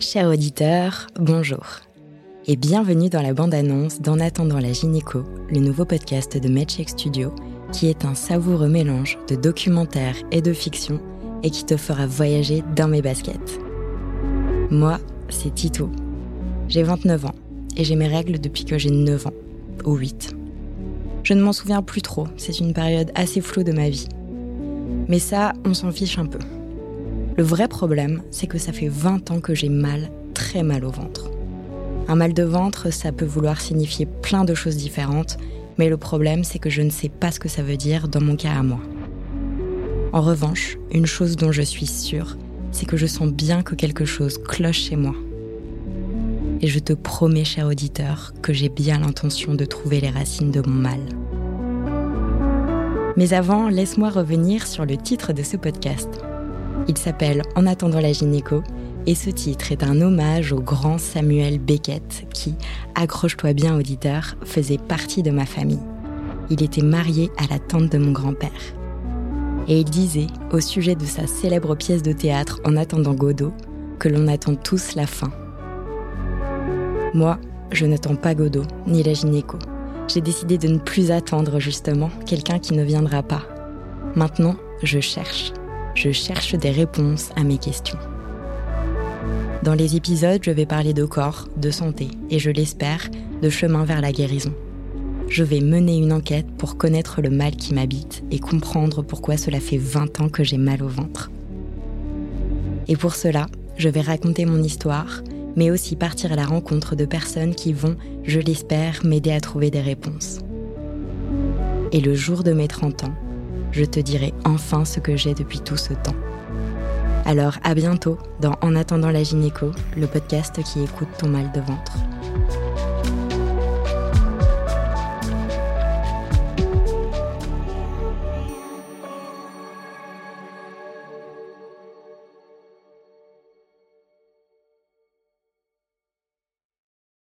Chers auditeurs, bonjour. Et bienvenue dans la bande-annonce d'En attendant la gynéco, le nouveau podcast de MedCheck Studio, qui est un savoureux mélange de documentaire et de fiction et qui te fera voyager dans mes baskets. Moi, c'est Tito. J'ai 29 ans et j'ai mes règles depuis que j'ai 9 ans, ou 8. Je ne m'en souviens plus trop, c'est une période assez floue de ma vie. Mais ça, on s'en fiche un peu. Le vrai problème, c'est que ça fait 20 ans que j'ai mal, très mal au ventre. Un mal de ventre, ça peut vouloir signifier plein de choses différentes, mais le problème, c'est que je ne sais pas ce que ça veut dire dans mon cas à moi. En revanche, une chose dont je suis sûre, c'est que je sens bien que quelque chose cloche chez moi. Et je te promets, cher auditeur, que j'ai bien l'intention de trouver les racines de mon mal. Mais avant, laisse-moi revenir sur le titre de ce podcast. Il s'appelle En attendant la gynéco et ce titre est un hommage au grand Samuel Beckett qui, accroche-toi bien auditeur, faisait partie de ma famille. Il était marié à la tante de mon grand-père. Et il disait, au sujet de sa célèbre pièce de théâtre En attendant Godot, que l'on attend tous la fin. Moi, je n'attends pas Godot, ni la gynéco. J'ai décidé de ne plus attendre justement quelqu'un qui ne viendra pas. Maintenant, je cherche je cherche des réponses à mes questions. Dans les épisodes, je vais parler de corps, de santé et, je l'espère, de chemin vers la guérison. Je vais mener une enquête pour connaître le mal qui m'habite et comprendre pourquoi cela fait 20 ans que j'ai mal au ventre. Et pour cela, je vais raconter mon histoire, mais aussi partir à la rencontre de personnes qui vont, je l'espère, m'aider à trouver des réponses. Et le jour de mes 30 ans, je te dirai enfin ce que j'ai depuis tout ce temps. Alors à bientôt dans En attendant la gynéco, le podcast qui écoute ton mal de ventre.